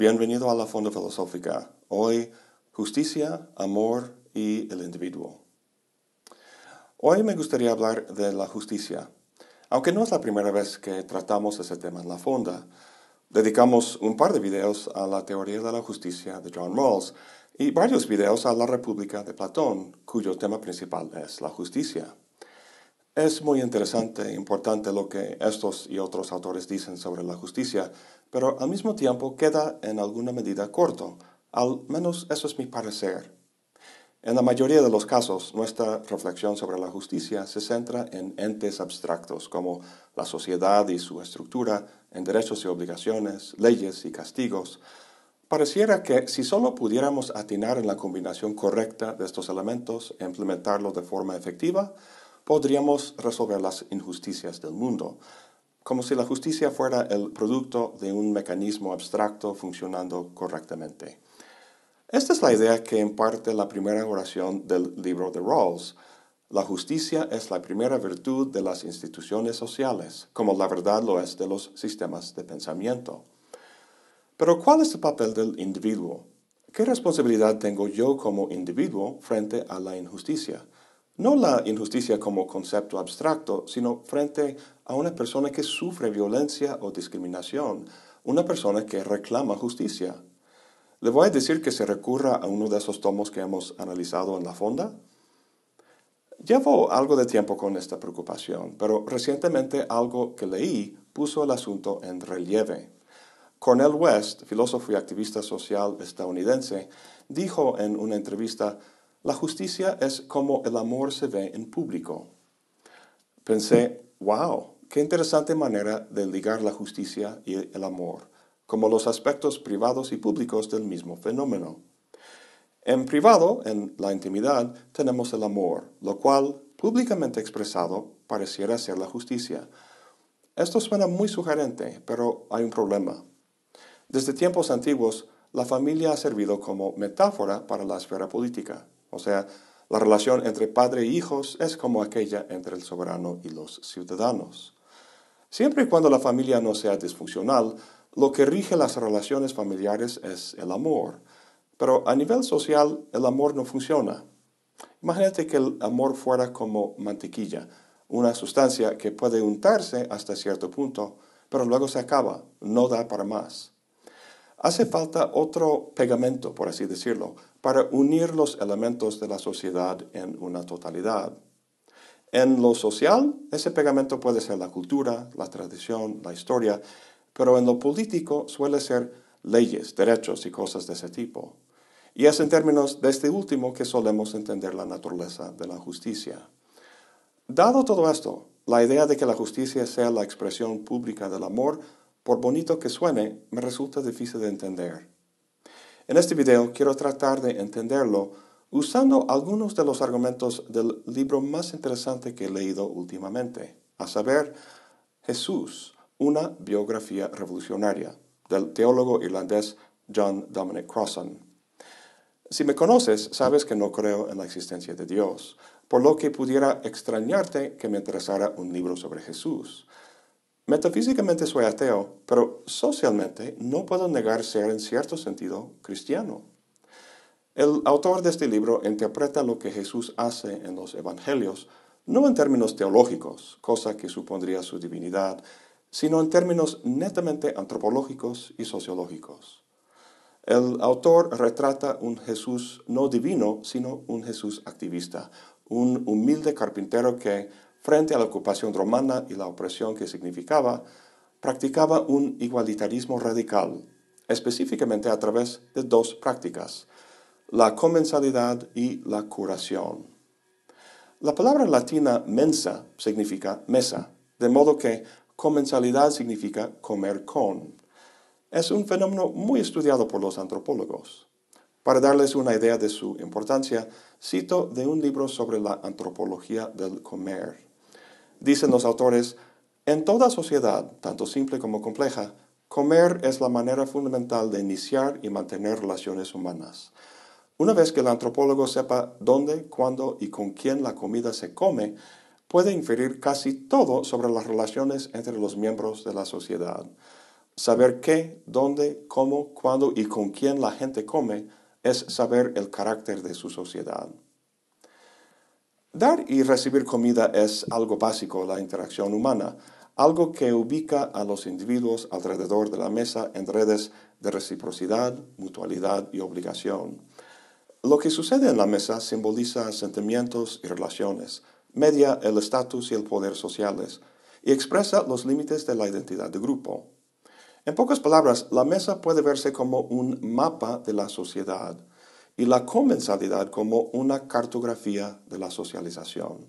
bienvenido a la Fonda Filosófica. Hoy, justicia, amor y el individuo. Hoy me gustaría hablar de la justicia. Aunque no es la primera vez que tratamos ese tema en la Fonda, dedicamos un par de videos a la teoría de la justicia de John Rawls y varios videos a la República de Platón, cuyo tema principal es la justicia. Es muy interesante e importante lo que estos y otros autores dicen sobre la justicia, pero al mismo tiempo queda en alguna medida corto, al menos eso es mi parecer. En la mayoría de los casos, nuestra reflexión sobre la justicia se centra en entes abstractos como la sociedad y su estructura, en derechos y obligaciones, leyes y castigos. Pareciera que si solo pudiéramos atinar en la combinación correcta de estos elementos e implementarlo de forma efectiva, podríamos resolver las injusticias del mundo, como si la justicia fuera el producto de un mecanismo abstracto funcionando correctamente. Esta es la idea que imparte la primera oración del libro de Rawls. La justicia es la primera virtud de las instituciones sociales, como la verdad lo es de los sistemas de pensamiento. Pero ¿cuál es el papel del individuo? ¿Qué responsabilidad tengo yo como individuo frente a la injusticia? No la injusticia como concepto abstracto, sino frente a una persona que sufre violencia o discriminación, una persona que reclama justicia. ¿Le voy a decir que se recurra a uno de esos tomos que hemos analizado en la fonda? Llevo algo de tiempo con esta preocupación, pero recientemente algo que leí puso el asunto en relieve. Cornel West, filósofo y activista social estadounidense, dijo en una entrevista la justicia es como el amor se ve en público. Pensé, wow, qué interesante manera de ligar la justicia y el amor, como los aspectos privados y públicos del mismo fenómeno. En privado, en la intimidad, tenemos el amor, lo cual, públicamente expresado, pareciera ser la justicia. Esto suena muy sugerente, pero hay un problema. Desde tiempos antiguos, la familia ha servido como metáfora para la esfera política. O sea, la relación entre padre e hijos es como aquella entre el soberano y los ciudadanos. Siempre y cuando la familia no sea disfuncional, lo que rige las relaciones familiares es el amor. Pero a nivel social, el amor no funciona. Imagínate que el amor fuera como mantequilla, una sustancia que puede untarse hasta cierto punto, pero luego se acaba, no da para más. Hace falta otro pegamento, por así decirlo, para unir los elementos de la sociedad en una totalidad. En lo social, ese pegamento puede ser la cultura, la tradición, la historia, pero en lo político suele ser leyes, derechos y cosas de ese tipo. Y es en términos de este último que solemos entender la naturaleza de la justicia. Dado todo esto, la idea de que la justicia sea la expresión pública del amor por bonito que suene, me resulta difícil de entender. En este video quiero tratar de entenderlo usando algunos de los argumentos del libro más interesante que he leído últimamente, a saber, Jesús, una biografía revolucionaria, del teólogo irlandés John Dominic Crossan. Si me conoces, sabes que no creo en la existencia de Dios, por lo que pudiera extrañarte que me interesara un libro sobre Jesús. Metafísicamente soy ateo, pero socialmente no puedo negar ser en cierto sentido cristiano. El autor de este libro interpreta lo que Jesús hace en los evangelios, no en términos teológicos, cosa que supondría su divinidad, sino en términos netamente antropológicos y sociológicos. El autor retrata un Jesús no divino, sino un Jesús activista, un humilde carpintero que frente a la ocupación romana y la opresión que significaba, practicaba un igualitarismo radical, específicamente a través de dos prácticas, la comensalidad y la curación. La palabra latina mensa significa mesa, de modo que comensalidad significa comer con. Es un fenómeno muy estudiado por los antropólogos. Para darles una idea de su importancia, cito de un libro sobre la antropología del comer. Dicen los autores, en toda sociedad, tanto simple como compleja, comer es la manera fundamental de iniciar y mantener relaciones humanas. Una vez que el antropólogo sepa dónde, cuándo y con quién la comida se come, puede inferir casi todo sobre las relaciones entre los miembros de la sociedad. Saber qué, dónde, cómo, cuándo y con quién la gente come es saber el carácter de su sociedad. Dar y recibir comida es algo básico la interacción humana, algo que ubica a los individuos alrededor de la mesa en redes de reciprocidad, mutualidad y obligación. Lo que sucede en la mesa simboliza sentimientos y relaciones, media el estatus y el poder sociales, y expresa los límites de la identidad de grupo. En pocas palabras, la mesa puede verse como un mapa de la sociedad y la comensalidad como una cartografía de la socialización.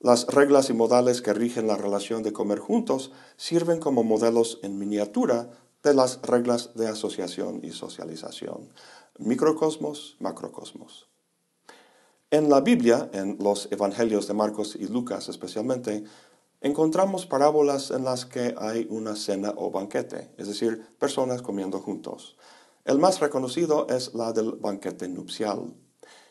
Las reglas y modales que rigen la relación de comer juntos sirven como modelos en miniatura de las reglas de asociación y socialización. Microcosmos, macrocosmos. En la Biblia, en los Evangelios de Marcos y Lucas especialmente, encontramos parábolas en las que hay una cena o banquete, es decir, personas comiendo juntos. El más reconocido es la del banquete nupcial.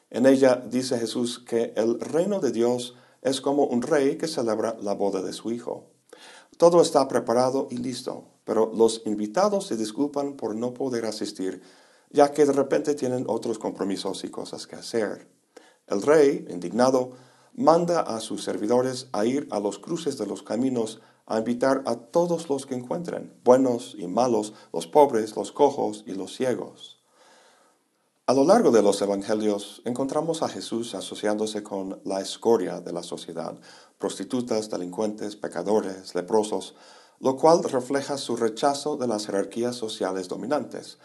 En ella dice Jesús que el reino de Dios es como un rey que celebra la boda de su hijo. Todo está preparado y listo, pero los invitados se disculpan por no poder asistir, ya que de repente tienen otros compromisos y cosas que hacer. El rey, indignado, manda a sus servidores a ir a los cruces de los caminos a invitar a todos los que encuentren, buenos y malos, los pobres, los cojos y los ciegos. A lo largo de los evangelios encontramos a Jesús asociándose con la escoria de la sociedad, prostitutas, delincuentes, pecadores, leprosos, lo cual refleja su rechazo de las jerarquías sociales dominantes.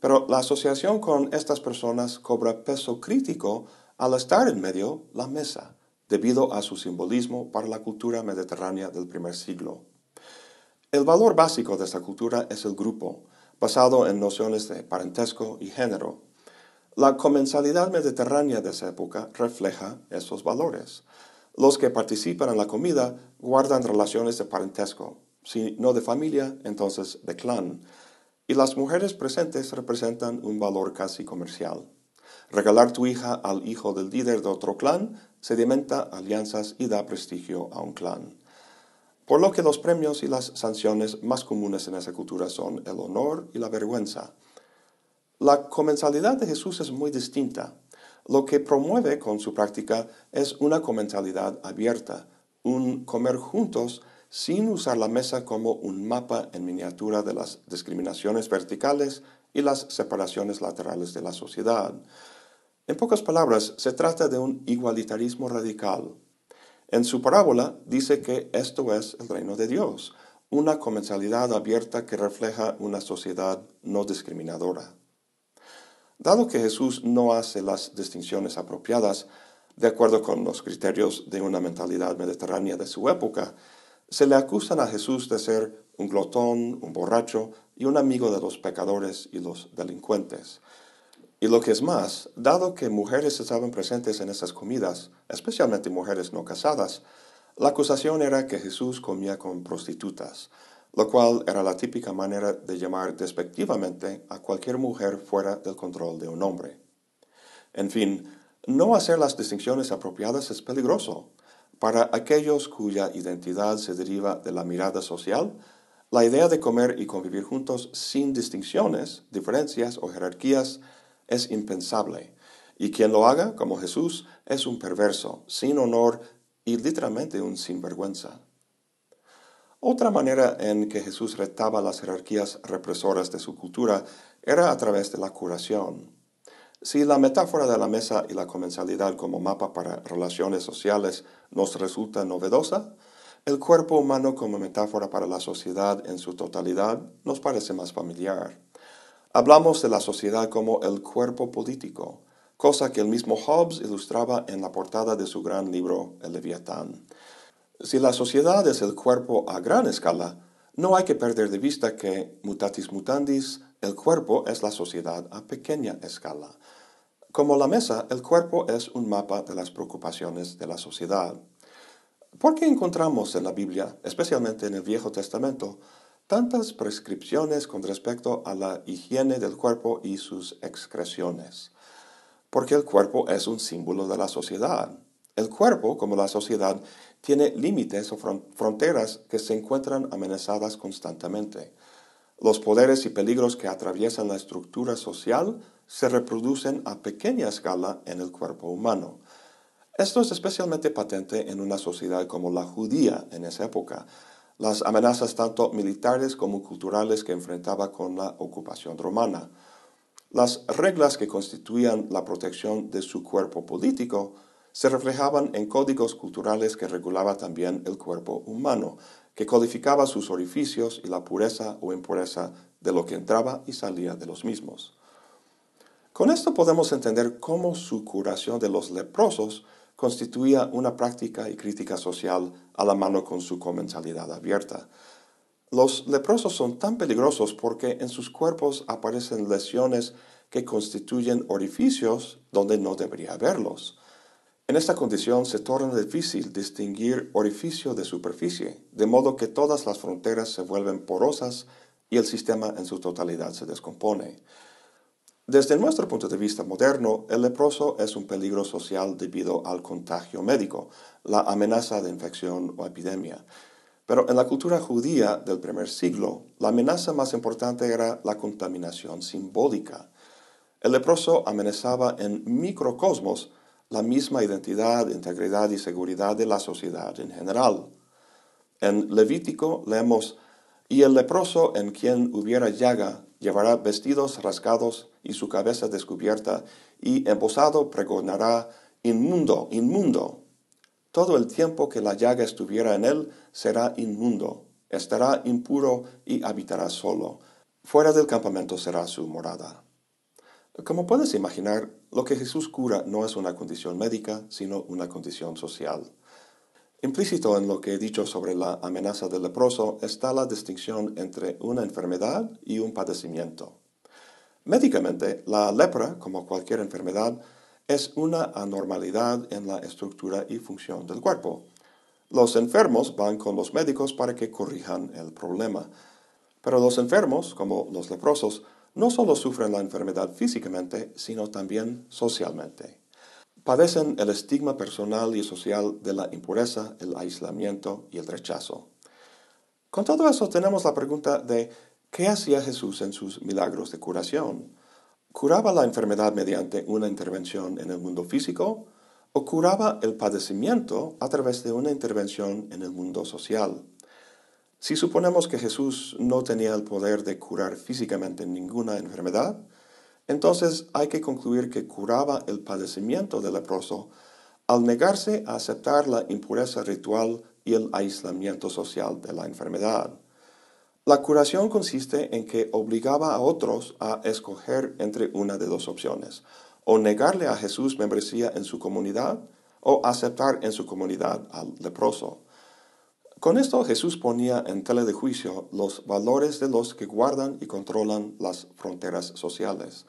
Pero la asociación con estas personas cobra peso crítico al estar en medio la mesa, debido a su simbolismo para la cultura mediterránea del primer siglo. El valor básico de esta cultura es el grupo, basado en nociones de parentesco y género. La comensalidad mediterránea de esa época refleja esos valores. Los que participan en la comida guardan relaciones de parentesco, si no de familia, entonces de clan, y las mujeres presentes representan un valor casi comercial. Regalar tu hija al hijo del líder de otro clan sedimenta alianzas y da prestigio a un clan. Por lo que los premios y las sanciones más comunes en esa cultura son el honor y la vergüenza. La comensalidad de Jesús es muy distinta. Lo que promueve con su práctica es una comensalidad abierta, un comer juntos sin usar la mesa como un mapa en miniatura de las discriminaciones verticales y las separaciones laterales de la sociedad. En pocas palabras, se trata de un igualitarismo radical. En su parábola dice que esto es el reino de Dios, una comensalidad abierta que refleja una sociedad no discriminadora. Dado que Jesús no hace las distinciones apropiadas, de acuerdo con los criterios de una mentalidad mediterránea de su época, se le acusan a Jesús de ser un glotón, un borracho y un amigo de los pecadores y los delincuentes. Y lo que es más, dado que mujeres estaban presentes en esas comidas, especialmente mujeres no casadas, la acusación era que Jesús comía con prostitutas, lo cual era la típica manera de llamar despectivamente a cualquier mujer fuera del control de un hombre. En fin, no hacer las distinciones apropiadas es peligroso. Para aquellos cuya identidad se deriva de la mirada social, la idea de comer y convivir juntos sin distinciones, diferencias o jerarquías es impensable. Y quien lo haga, como Jesús, es un perverso, sin honor y literalmente un sinvergüenza. Otra manera en que Jesús retaba las jerarquías represoras de su cultura era a través de la curación. Si la metáfora de la mesa y la comensalidad como mapa para relaciones sociales nos resulta novedosa, el cuerpo humano como metáfora para la sociedad en su totalidad nos parece más familiar. Hablamos de la sociedad como el cuerpo político, cosa que el mismo Hobbes ilustraba en la portada de su gran libro El Leviatán. Si la sociedad es el cuerpo a gran escala, no hay que perder de vista que, mutatis mutandis, el cuerpo es la sociedad a pequeña escala. Como la mesa, el cuerpo es un mapa de las preocupaciones de la sociedad. ¿Por qué encontramos en la Biblia, especialmente en el Viejo Testamento, tantas prescripciones con respecto a la higiene del cuerpo y sus excreciones, porque el cuerpo es un símbolo de la sociedad. El cuerpo, como la sociedad, tiene límites o fronteras que se encuentran amenazadas constantemente. Los poderes y peligros que atraviesan la estructura social se reproducen a pequeña escala en el cuerpo humano. Esto es especialmente patente en una sociedad como la judía en esa época, las amenazas tanto militares como culturales que enfrentaba con la ocupación romana. Las reglas que constituían la protección de su cuerpo político se reflejaban en códigos culturales que regulaba también el cuerpo humano, que codificaba sus orificios y la pureza o impureza de lo que entraba y salía de los mismos. Con esto podemos entender cómo su curación de los leprosos constituía una práctica y crítica social a la mano con su comensalidad abierta. Los leprosos son tan peligrosos porque en sus cuerpos aparecen lesiones que constituyen orificios donde no debería haberlos. En esta condición se torna difícil distinguir orificio de superficie, de modo que todas las fronteras se vuelven porosas y el sistema en su totalidad se descompone. Desde nuestro punto de vista moderno, el leproso es un peligro social debido al contagio médico, la amenaza de infección o epidemia. Pero en la cultura judía del primer siglo, la amenaza más importante era la contaminación simbólica. El leproso amenazaba en microcosmos la misma identidad, integridad y seguridad de la sociedad en general. En Levítico leemos, y el leproso en quien hubiera llaga llevará vestidos rasgados y su cabeza descubierta, y embosado pregonará, inmundo, inmundo. Todo el tiempo que la llaga estuviera en él será inmundo, estará impuro y habitará solo. Fuera del campamento será su morada. Como puedes imaginar, lo que Jesús cura no es una condición médica, sino una condición social. Implícito en lo que he dicho sobre la amenaza del leproso está la distinción entre una enfermedad y un padecimiento. Médicamente, la lepra, como cualquier enfermedad, es una anormalidad en la estructura y función del cuerpo. Los enfermos van con los médicos para que corrijan el problema. Pero los enfermos, como los leprosos, no solo sufren la enfermedad físicamente, sino también socialmente. Padecen el estigma personal y social de la impureza, el aislamiento y el rechazo. Con todo eso tenemos la pregunta de ¿qué hacía Jesús en sus milagros de curación? ¿Curaba la enfermedad mediante una intervención en el mundo físico o curaba el padecimiento a través de una intervención en el mundo social? Si suponemos que Jesús no tenía el poder de curar físicamente ninguna enfermedad, entonces hay que concluir que curaba el padecimiento del leproso al negarse a aceptar la impureza ritual y el aislamiento social de la enfermedad. La curación consiste en que obligaba a otros a escoger entre una de dos opciones, o negarle a Jesús membresía en su comunidad, o aceptar en su comunidad al leproso. Con esto Jesús ponía en tela de juicio los valores de los que guardan y controlan las fronteras sociales.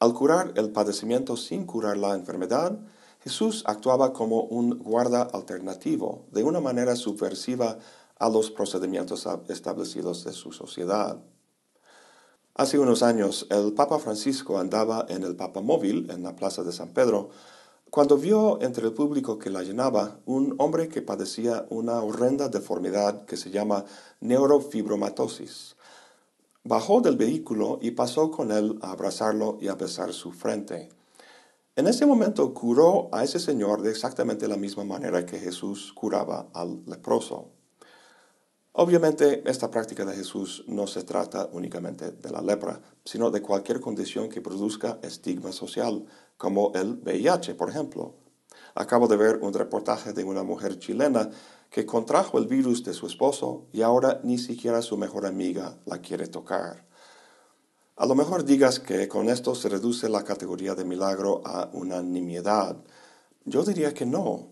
Al curar el padecimiento sin curar la enfermedad, Jesús actuaba como un guarda alternativo, de una manera subversiva a los procedimientos establecidos de su sociedad. Hace unos años, el Papa Francisco andaba en el Papa Móvil en la Plaza de San Pedro cuando vio entre el público que la llenaba un hombre que padecía una horrenda deformidad que se llama neurofibromatosis, bajó del vehículo y pasó con él a abrazarlo y a besar su frente. En ese momento curó a ese señor de exactamente la misma manera que Jesús curaba al leproso. Obviamente, esta práctica de Jesús no se trata únicamente de la lepra, sino de cualquier condición que produzca estigma social, como el VIH, por ejemplo. Acabo de ver un reportaje de una mujer chilena que contrajo el virus de su esposo y ahora ni siquiera su mejor amiga la quiere tocar. A lo mejor digas que con esto se reduce la categoría de milagro a una nimiedad. Yo diría que no.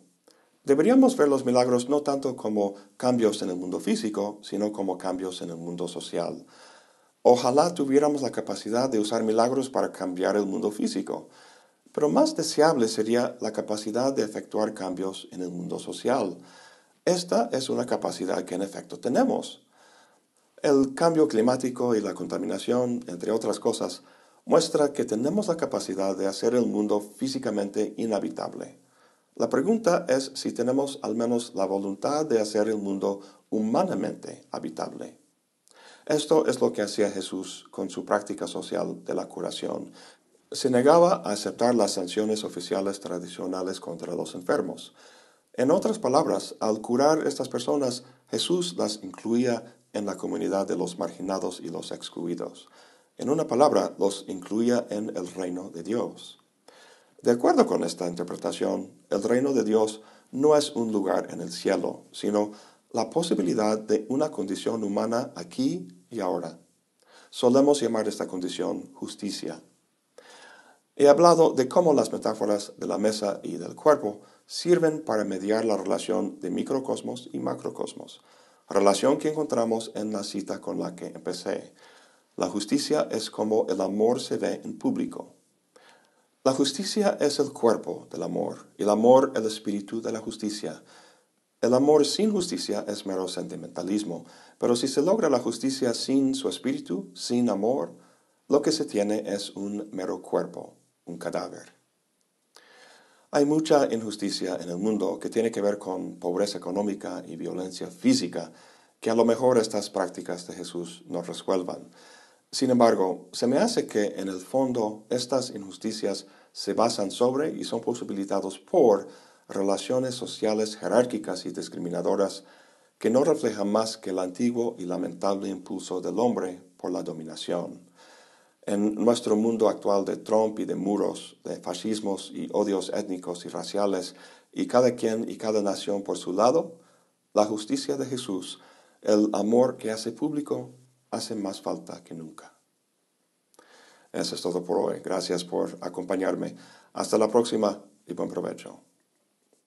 Deberíamos ver los milagros no tanto como cambios en el mundo físico, sino como cambios en el mundo social. Ojalá tuviéramos la capacidad de usar milagros para cambiar el mundo físico, pero más deseable sería la capacidad de efectuar cambios en el mundo social. Esta es una capacidad que en efecto tenemos. El cambio climático y la contaminación, entre otras cosas, muestra que tenemos la capacidad de hacer el mundo físicamente inhabitable. La pregunta es si tenemos al menos la voluntad de hacer el mundo humanamente habitable. Esto es lo que hacía Jesús con su práctica social de la curación. Se negaba a aceptar las sanciones oficiales tradicionales contra los enfermos. En otras palabras, al curar estas personas, Jesús las incluía en la comunidad de los marginados y los excluidos. En una palabra, los incluía en el reino de Dios. De acuerdo con esta interpretación, el reino de Dios no es un lugar en el cielo, sino la posibilidad de una condición humana aquí y ahora. Solemos llamar esta condición justicia. He hablado de cómo las metáforas de la mesa y del cuerpo sirven para mediar la relación de microcosmos y macrocosmos, relación que encontramos en la cita con la que empecé. La justicia es como el amor se ve en público. La justicia es el cuerpo del amor, y el amor el espíritu de la justicia. El amor sin justicia es mero sentimentalismo, pero si se logra la justicia sin su espíritu, sin amor, lo que se tiene es un mero cuerpo, un cadáver. Hay mucha injusticia en el mundo que tiene que ver con pobreza económica y violencia física, que a lo mejor estas prácticas de Jesús no resuelvan. Sin embargo, se me hace que en el fondo estas injusticias se basan sobre y son posibilitados por relaciones sociales jerárquicas y discriminadoras que no reflejan más que el antiguo y lamentable impulso del hombre por la dominación. En nuestro mundo actual de Trump y de muros, de fascismos y odios étnicos y raciales, y cada quien y cada nación por su lado, la justicia de Jesús, el amor que hace público, hace más falta que nunca. Eso es todo por hoy. Gracias por acompañarme. Hasta la próxima y buen provecho.